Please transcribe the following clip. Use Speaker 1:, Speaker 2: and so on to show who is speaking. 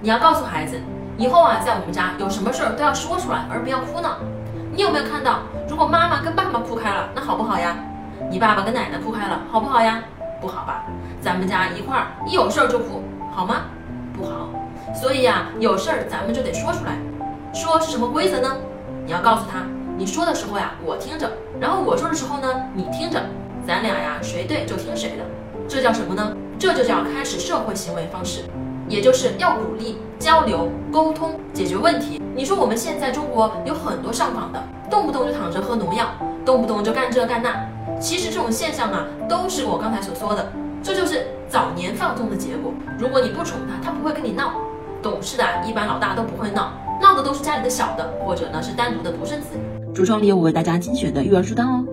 Speaker 1: 你要告诉孩子，以后啊，在我们家有什么事儿都要说出来，而不要哭闹。你有没有看到，如果妈妈跟爸爸哭开了，那好不好呀？你爸爸跟奶奶哭开了，好不好呀？不好吧？咱们家一块儿一有事儿就哭，好吗？不好。所以呀，有事儿咱们就得说出来。说是什么规则呢？你要告诉他，你说的时候呀，我听着；然后我说的时候呢，你听着。咱俩呀，谁对就听谁的。这叫什么呢？这就叫开始社会行为方式，也就是要鼓励交流、沟通、解决问题。你说我们现在中国有很多上访的，动不动就躺着喝农药，动不动就干这干那。其实这种现象啊，都是我刚才所说的，这就是早年放纵的结果。如果你不宠他，他不会跟你闹。懂事的一般老大都不会闹，闹的都是家里的小的，或者呢是单独的独生子女。
Speaker 2: 橱窗里有我为大家精选的育儿书单哦。